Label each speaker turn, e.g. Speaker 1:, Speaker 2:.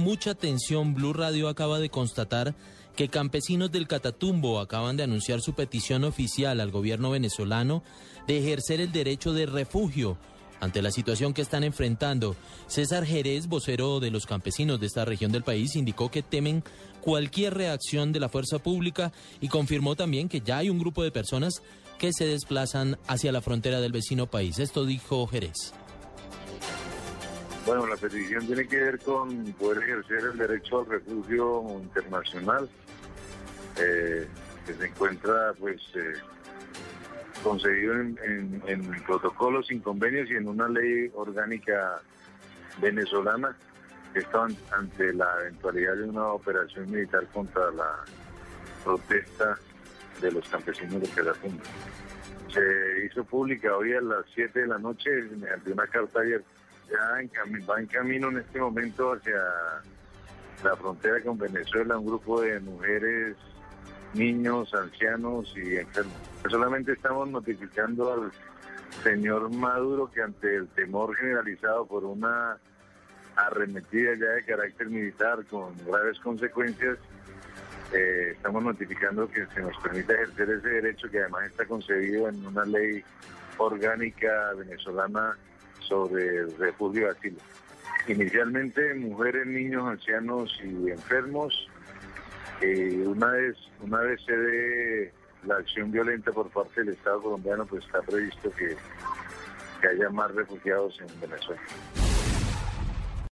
Speaker 1: mucha tensión, Blue Radio acaba de constatar que campesinos del Catatumbo acaban de anunciar su petición oficial al gobierno venezolano de ejercer el derecho de refugio ante la situación que están enfrentando. César Jerez, vocero de los campesinos de esta región del país, indicó que temen cualquier reacción de la fuerza pública y confirmó también que ya hay un grupo de personas que se desplazan hacia la frontera del vecino país. Esto dijo Jerez.
Speaker 2: Bueno, la petición tiene que ver con poder ejercer el derecho al refugio internacional, eh, que se encuentra pues eh, concedido en, protocolos, sin convenios y en una ley orgánica venezolana que está ante la eventualidad de una operación militar contra la protesta de los campesinos de Caratumbo. Se hizo pública hoy a las 7 de la noche mediante una carta abierta ya en va en camino en este momento hacia la frontera con Venezuela un grupo de mujeres, niños, ancianos y enfermos. Solamente estamos notificando al señor Maduro que ante el temor generalizado por una arremetida ya de carácter militar con graves consecuencias, eh, estamos notificando que se nos permita ejercer ese derecho que además está concebido en una ley orgánica venezolana sobre el refugio de asilo. Inicialmente mujeres, niños, ancianos y enfermos. Eh, una vez una vez se dé la acción violenta por parte del Estado colombiano, pues está previsto que, que haya más refugiados en Venezuela.